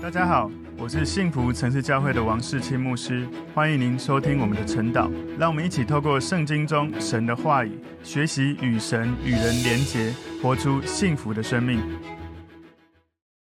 大家好，我是幸福城市教会的王世清牧师，欢迎您收听我们的晨祷。让我们一起透过圣经中神的话语，学习与神与人连结，活出幸福的生命。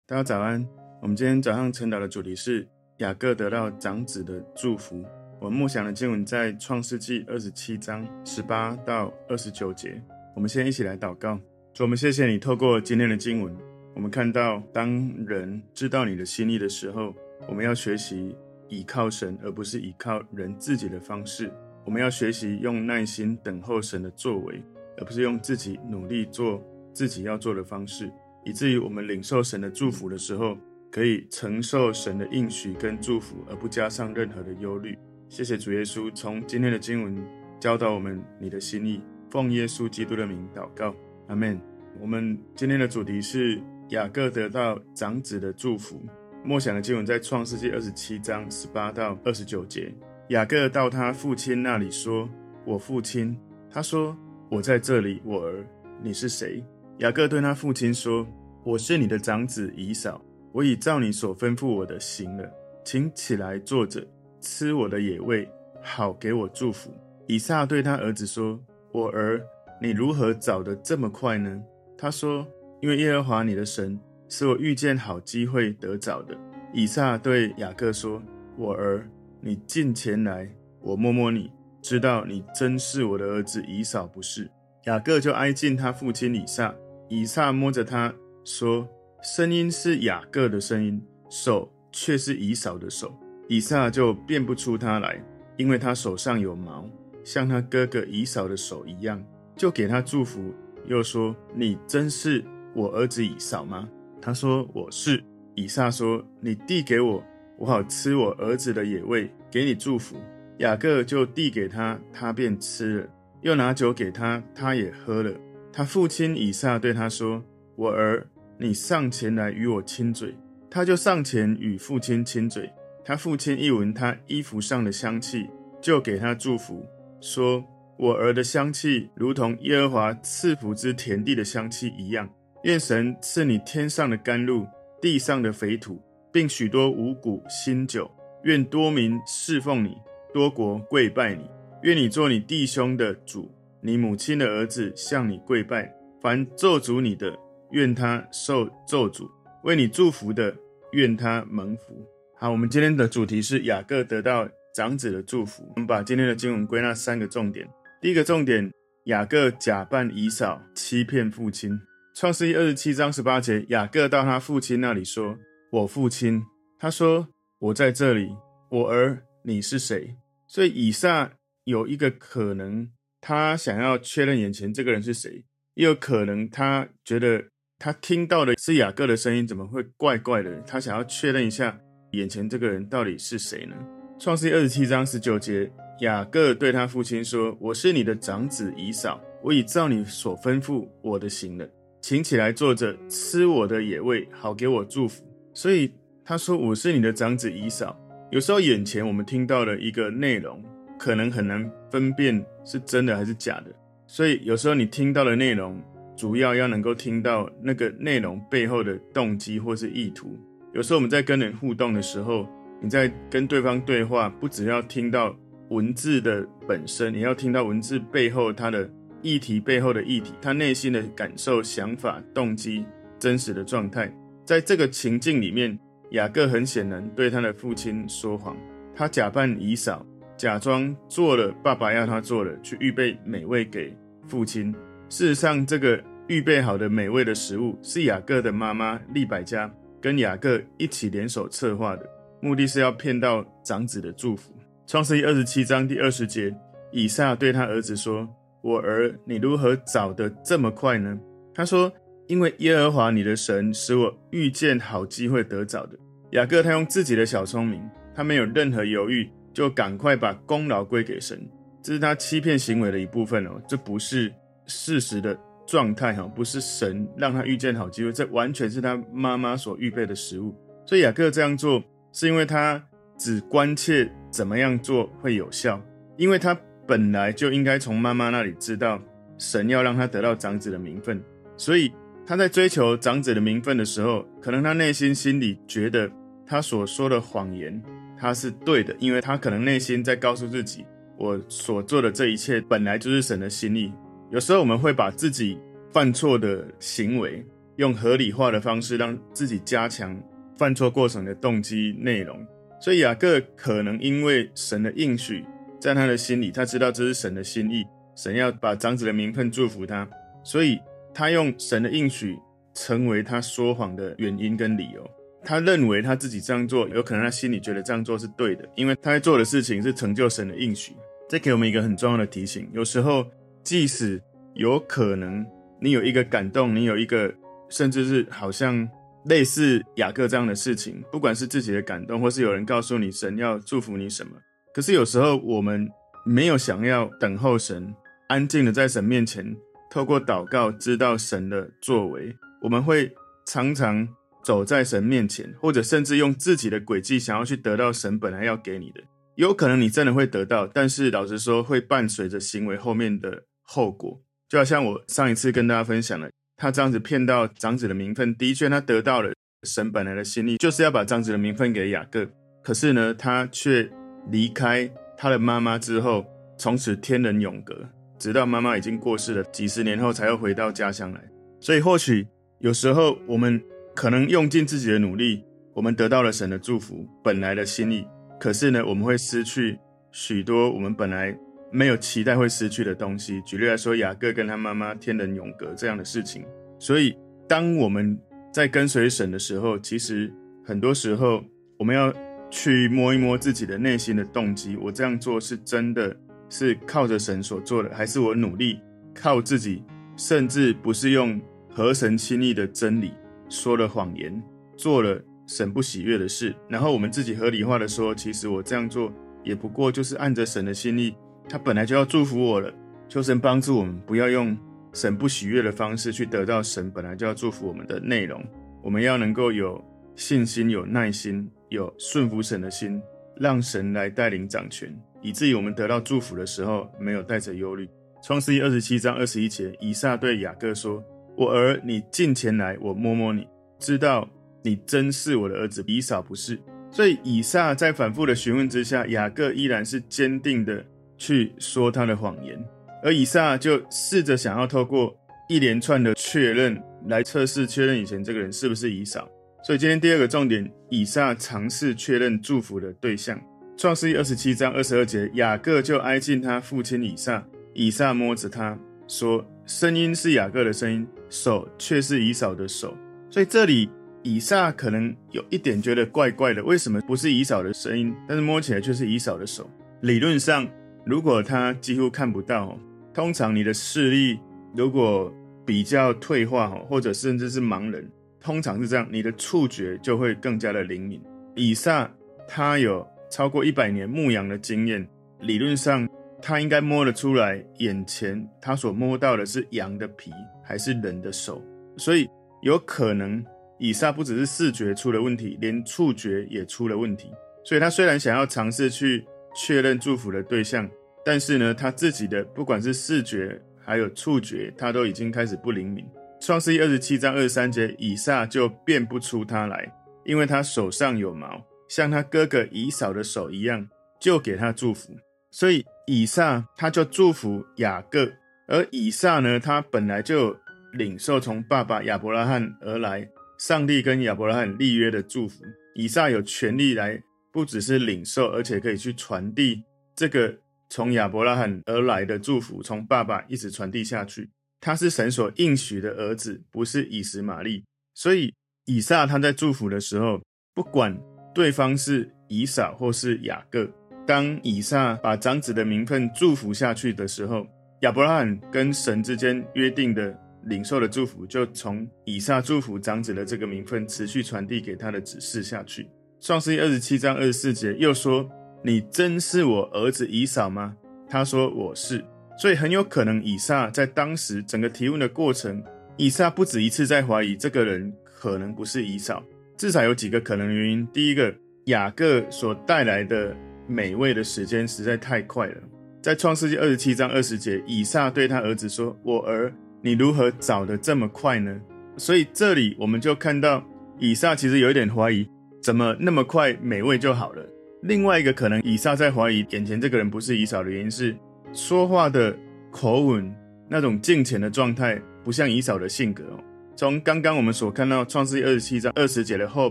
大家早安，我们今天早上晨祷的主题是雅各得到长子的祝福。我们默想的经文在创世纪二十七章十八到二十九节。我们先一起来祷告，主，我们谢谢你透过今天的经文。我们看到，当人知道你的心意的时候，我们要学习倚靠神，而不是倚靠人自己的方式。我们要学习用耐心等候神的作为，而不是用自己努力做自己要做的方式，以至于我们领受神的祝福的时候，可以承受神的应许跟祝福，而不加上任何的忧虑。谢谢主耶稣，从今天的经文教导我们你的心意，奉耶稣基督的名祷告，阿门。我们今天的主题是。雅各得到长子的祝福。默想的经文在创世纪二十七章十八到二十九节。雅各到他父亲那里说：“我父亲。”他说：“我在这里，我儿，你是谁？”雅各对他父亲说：“我是你的长子以扫。我已照你所吩咐我的行了，请起来坐着，吃我的野味，好给我祝福。”以撒对他儿子说：“我儿，你如何找得这么快呢？”他说。因为耶和华你的神是我遇见好机会得找的。以撒对雅各说：“我儿，你近前来，我摸摸你，知道你真是我的儿子以扫不是。”雅各就挨近他父亲以撒，以撒摸着他说：“声音是雅各的声音，手却是以扫的手。”以撒就辨不出他来，因为他手上有毛，像他哥哥以扫的手一样，就给他祝福，又说：“你真是。”我儿子以扫吗？他说我是。以撒说：“你递给我，我好吃我儿子的野味，给你祝福。”雅各就递给他，他便吃了，又拿酒给他，他也喝了。他父亲以撒对他说：“我儿，你上前来与我亲嘴。”他就上前与父亲亲嘴。他父亲一闻他衣服上的香气，就给他祝福，说：“我儿的香气如同耶和华赐福之田地的香气一样。”愿神赐你天上的甘露，地上的肥土，并许多五谷新酒。愿多民侍奉你，多国跪拜你。愿你做你弟兄的主，你母亲的儿子向你跪拜。凡咒诅你的，愿他受咒诅；为你祝福的，愿他蒙福。好，我们今天的主题是雅各得到长子的祝福。我们把今天的经文归纳三个重点。第一个重点，雅各假扮以扫，欺骗父亲。创世记二十七章十八节，雅各到他父亲那里说：“我父亲。”他说：“我在这里，我儿，你是谁？”所以以撒有一个可能，他想要确认眼前这个人是谁；也有可能他觉得他听到的是雅各的声音，怎么会怪怪的？他想要确认一下眼前这个人到底是谁呢？创世记二十七章十九节，雅各对他父亲说：“我是你的长子以扫，我已照你所吩咐我的行了。”请起来坐着，吃我的野味，好给我祝福。所以他说：“我是你的长子以扫。”有时候眼前我们听到的一个内容，可能很难分辨是真的还是假的。所以有时候你听到的内容，主要要能够听到那个内容背后的动机或是意图。有时候我们在跟人互动的时候，你在跟对方对话，不只要听到文字的本身，你要听到文字背后它的。议题背后的议题，他内心的感受、想法、动机、真实的状态，在这个情境里面，雅各很显然对他的父亲说谎，他假扮以扫，假装做了爸爸要他做的，去预备美味给父亲。事实上，这个预备好的美味的食物是雅各的妈妈利百加跟雅各一起联手策划的，目的是要骗到长子的祝福。创世记二十七章第二十节，以撒对他儿子说。我儿，你如何找得这么快呢？他说：“因为耶和华你的神使我遇见好机会得找的。”雅各他用自己的小聪明，他没有任何犹豫，就赶快把功劳归给神。这是他欺骗行为的一部分哦，这不是事实的状态哈，不是神让他遇见好机会，这完全是他妈妈所预备的食物。所以雅各这样做，是因为他只关切怎么样做会有效，因为他。本来就应该从妈妈那里知道神要让他得到长子的名分，所以他在追求长子的名分的时候，可能他内心心里觉得他所说的谎言，他是对的，因为他可能内心在告诉自己，我所做的这一切本来就是神的心意。有时候我们会把自己犯错的行为，用合理化的方式，让自己加强犯错过程的动机内容。所以雅各可能因为神的应许，在他的心里，他知道这是神的心意，神要把长子的名分祝福他，所以他用神的应许成为他说谎的原因跟理由。他认为他自己这样做，有可能他心里觉得这样做是对的，因为他在做的事情是成就神的应许。这给我们一个很重要的提醒：有时候，即使有可能你有一个感动，你有一个甚至是好像类似雅各这样的事情，不管是自己的感动，或是有人告诉你神要祝福你什么，可是有时候我们没有想要等候神，安静的在神面前透过祷告知道神的作为，我们会常常。走在神面前，或者甚至用自己的诡计想要去得到神本来要给你的，有可能你真的会得到，但是老实说，会伴随着行为后面的后果。就好像我上一次跟大家分享了，他这样子骗到长子的名分，的确他得到了神本来的心意，就是要把长子的名分给雅各。可是呢，他却离开他的妈妈之后，从此天人永隔，直到妈妈已经过世了几十年后，才又回到家乡来。所以或许有时候我们。可能用尽自己的努力，我们得到了神的祝福，本来的心意。可是呢，我们会失去许多我们本来没有期待会失去的东西。举例来说，雅各跟他妈妈天人永隔这样的事情。所以，当我们在跟随神的时候，其实很多时候我们要去摸一摸自己的内心的动机。我这样做是真的是靠着神所做的，还是我努力靠自己，甚至不是用合神心意的真理。说了谎言，做了神不喜悦的事，然后我们自己合理化的说，其实我这样做也不过就是按着神的心意，他本来就要祝福我了。求神帮助我们，不要用神不喜悦的方式去得到神本来就要祝福我们的内容。我们要能够有信心、有耐心、有顺服神的心，让神来带领掌权，以至于我们得到祝福的时候没有带着忧虑。创世记二十七章二十一节，以撒对雅各说。我儿，你近前来，我摸摸你，知道你真是我的儿子，以扫不是。所以以撒在反复的询问之下，雅各依然是坚定的去说他的谎言，而以撒就试着想要透过一连串的确认来测试确认以前这个人是不是以扫。所以今天第二个重点，以撒尝试确认祝福的对象。创世记二十七章二十二节，雅各就挨近他父亲以撒，以撒摸着他说。声音是雅各的声音，手却是以扫的手，所以这里以撒可能有一点觉得怪怪的，为什么不是以扫的声音，但是摸起来却是以扫的手？理论上，如果他几乎看不到，通常你的视力如果比较退化，或者甚至是盲人，通常是这样，你的触觉就会更加的灵敏。以撒他有超过一百年牧羊的经验，理论上。他应该摸得出来，眼前他所摸到的是羊的皮，还是人的手？所以有可能以撒不只是视觉出了问题，连触觉也出了问题。所以他虽然想要尝试去确认祝福的对象，但是呢，他自己的不管是视觉还有触觉，他都已经开始不灵敏。创世记二十七章二十三节，以撒就辨不出他来，因为他手上有毛，像他哥哥以扫的手一样，就给他祝福。所以。以撒他就祝福雅各，而以撒呢，他本来就领受从爸爸亚伯拉罕而来，上帝跟亚伯拉罕立约的祝福。以撒有权利来，不只是领受，而且可以去传递这个从亚伯拉罕而来的祝福，从爸爸一直传递下去。他是神所应许的儿子，不是以实玛利。所以以撒他在祝福的时候，不管对方是以扫或是雅各。当以撒把长子的名分祝福下去的时候，亚伯拉罕跟神之间约定的领受的祝福，就从以撒祝福长子的这个名分持续传递给他的指示下去。创世记二十七章二十四节又说：“你真是我儿子以扫吗？”他说：“我是。”所以很有可能以撒在当时整个提问的过程，以撒不止一次在怀疑这个人可能不是以扫。至少有几个可能原因：第一个，雅各所带来的。美味的时间实在太快了。在创世纪二十七章二十节，以撒对他儿子说：“我儿，你如何找得这么快呢？”所以这里我们就看到以撒其实有一点怀疑，怎么那么快美味就好了？另外一个可能，以撒在怀疑眼前这个人不是以扫的原因是，说话的口吻那种敬虔的状态，不像以扫的性格哦。从刚刚我们所看到创世纪二十七章二十节的后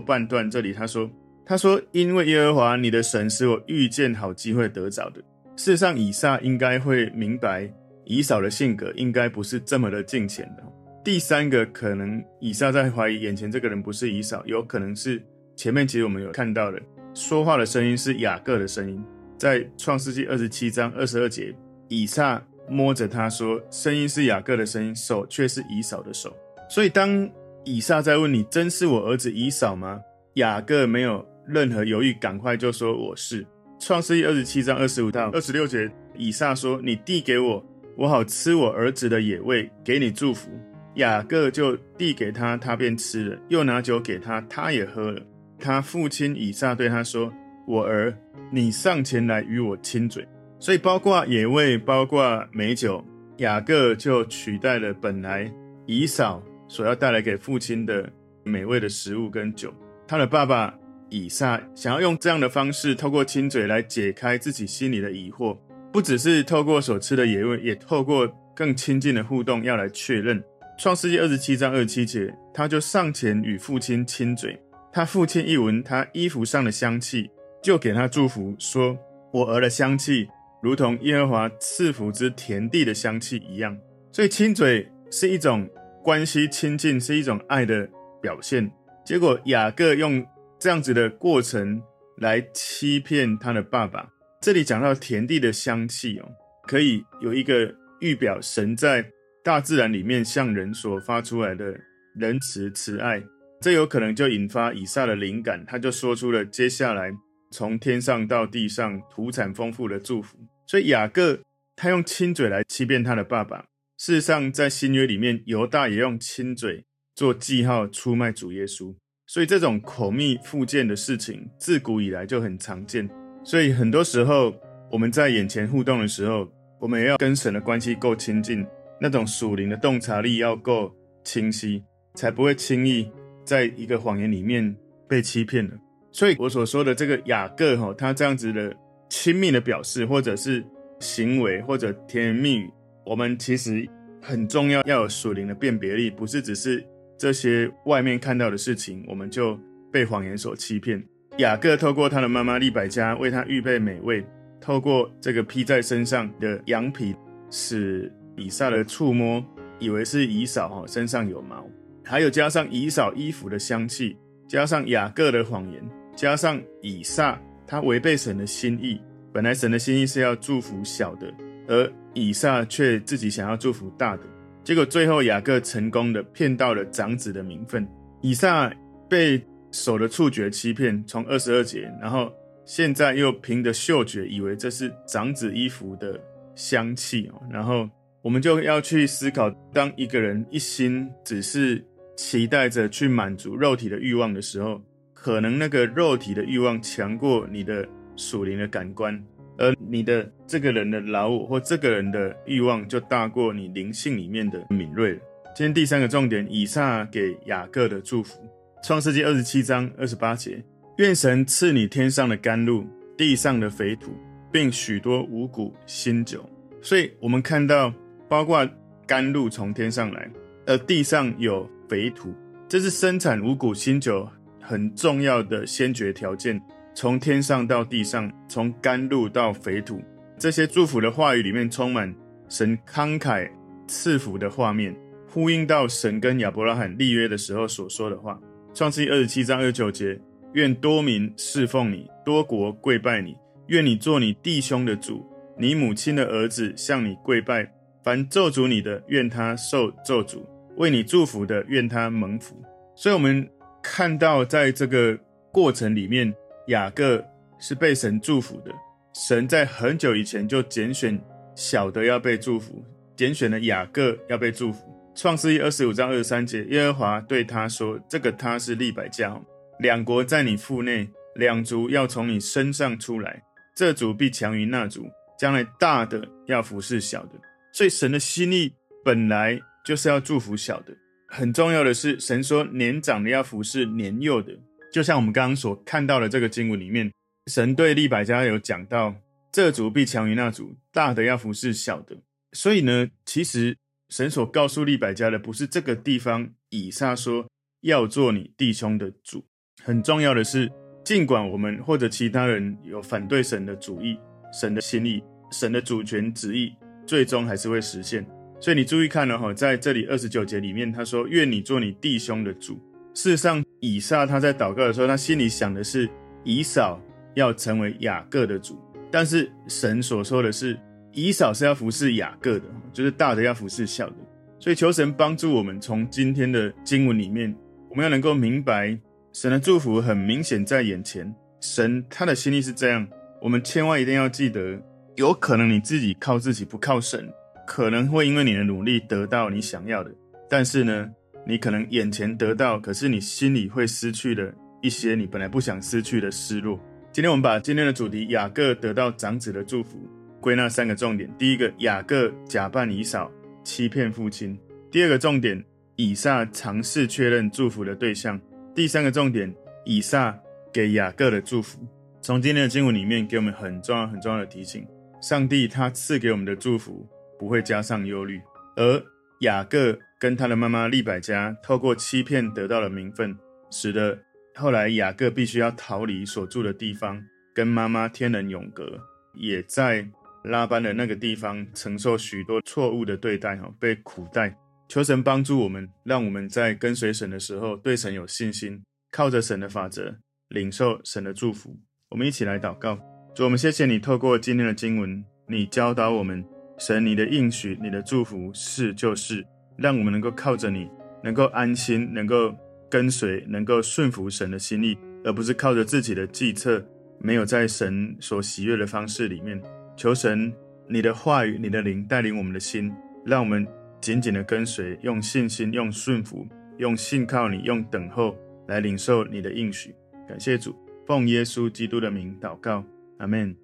半段，这里他说：“他说，因为耶和华你的神使我遇见好机会得着的。”事实上，以撒应该会明白，以扫的性格应该不是这么的敬虔的。第三个可能，以撒在怀疑眼前这个人不是以扫，有可能是前面其实我们有看到的，说话的声音是雅各的声音。在创世纪二十七章二十二节，以撒摸着他说，声音是雅各的声音，手却是以扫的手。所以当以撒在问你，真是我儿子以扫吗？雅各没有任何犹豫，赶快就说我是。创世记二十七章二十五到二十六节，以撒说：“你递给我，我好吃我儿子的野味，给你祝福。”雅各就递给他，他便吃了，又拿酒给他，他也喝了。他父亲以撒对他说：“我儿，你上前来与我亲嘴。”所以，包括野味，包括美酒，雅各就取代了本来以扫所要带来给父亲的美味的食物跟酒。他的爸爸。以撒想要用这样的方式，透过亲嘴来解开自己心里的疑惑，不只是透过所吃的野味，也透过更亲近的互动，要来确认。创世纪二十七章二十七节，他就上前与父亲亲嘴。他父亲一闻他衣服上的香气，就给他祝福，说：“我儿的香气，如同耶和华赐福之田地的香气一样。”所以亲嘴是一种关系亲近，是一种爱的表现。结果雅各用。这样子的过程来欺骗他的爸爸。这里讲到田地的香气哦，可以有一个预表神在大自然里面向人所发出来的仁慈慈爱。这有可能就引发以撒的灵感，他就说出了接下来从天上到地上土产丰富的祝福。所以雅各他用亲嘴来欺骗他的爸爸。事实上，在新约里面，犹大也用亲嘴做记号出卖主耶稣。所以这种口蜜腹剑的事情，自古以来就很常见。所以很多时候，我们在眼前互动的时候，我们也要跟神的关系够亲近，那种属灵的洞察力要够清晰，才不会轻易在一个谎言里面被欺骗了。所以我所说的这个雅各哈，他这样子的亲密的表示，或者是行为，或者甜言蜜语，我们其实很重要，要有属灵的辨别力，不是只是。这些外面看到的事情，我们就被谎言所欺骗。雅各透过他的妈妈利百加为他预备美味，透过这个披在身上的羊皮，使以撒的触摸以为是以扫哈身上有毛，还有加上以扫衣服的香气，加上雅各的谎言，加上以撒他违背神的心意。本来神的心意是要祝福小的，而以撒却自己想要祝福大的。结果最后，雅各成功的骗到了长子的名分，以撒被手的触觉欺骗，从二十二节，然后现在又凭着嗅觉，以为这是长子衣服的香气哦。然后我们就要去思考，当一个人一心只是期待着去满足肉体的欲望的时候，可能那个肉体的欲望强过你的属灵的感官。而你的这个人的老我或这个人的欲望就大过你灵性里面的敏锐了。今天第三个重点，以撒给雅各的祝福，创世纪二十七章二十八节：愿神赐你天上的甘露，地上的肥土，并许多五谷新酒。所以我们看到，包括甘露从天上来，而地上有肥土，这是生产五谷新酒很重要的先决条件。从天上到地上，从甘露到肥土，这些祝福的话语里面充满神慷慨赐福的画面，呼应到神跟亚伯拉罕立约的时候所说的话。创世记二十七章二十九节：愿多民侍奉你，多国跪拜你，愿你做你弟兄的主，你母亲的儿子向你跪拜。凡咒诅你的，愿他受咒诅；为你祝福的，愿他蒙福。所以，我们看到在这个过程里面。雅各是被神祝福的，神在很久以前就拣选小的要被祝福，拣选了雅各要被祝福。创世记二十五章二十三节，耶和华对他说：“这个他是利百加，两国在你腹内，两族要从你身上出来，这族必强于那族，将来大的要服侍小的。”所以神的心意本来就是要祝福小的。很重要的是，神说年长的要服侍年幼的。就像我们刚刚所看到的这个经文里面，神对利百家有讲到，这族必强于那族，大的要服侍小的。所以呢，其实神所告诉利百家的，不是这个地方以撒说要做你弟兄的主。很重要的是，尽管我们或者其他人有反对神的主意、神的心意、神的主权旨意，最终还是会实现。所以你注意看了哈，在这里二十九节里面，他说：“愿你做你弟兄的主。”事实上，以撒他在祷告的时候，他心里想的是以扫要成为雅各的主，但是神所说的是以扫是要服侍雅各的，就是大的要服侍小的。所以求神帮助我们，从今天的经文里面，我们要能够明白神的祝福很明显在眼前。神他的心意是这样，我们千万一定要记得，有可能你自己靠自己不靠神。可能会因为你的努力得到你想要的，但是呢，你可能眼前得到，可是你心里会失去了一些你本来不想失去的失落。今天我们把今天的主题雅各得到长子的祝福归纳三个重点：第一个，雅各假扮以扫欺骗父亲；第二个重点，以撒尝试确认祝福的对象；第三个重点，以撒给雅各的祝福。从今天的经文里面给我们很重要很重要的提醒：上帝他赐给我们的祝福。不会加上忧虑，而雅各跟他的妈妈利百加透过欺骗得到了名分，使得后来雅各必须要逃离所住的地方，跟妈妈天人永隔，也在拉班的那个地方承受许多错误的对待，哈，被苦待。求神帮助我们，让我们在跟随神的时候对神有信心，靠着神的法则领受神的祝福。我们一起来祷告，主，我们谢谢你透过今天的经文，你教导我们。神，你的应许，你的祝福是就是，让我们能够靠着你，能够安心，能够跟随，能够顺服神的心意，而不是靠着自己的计策，没有在神所喜悦的方式里面。求神，你的话语，你的灵带领我们的心，让我们紧紧的跟随，用信心，用顺服，用信靠你，用等候来领受你的应许。感谢主，奉耶稣基督的名祷告，阿门。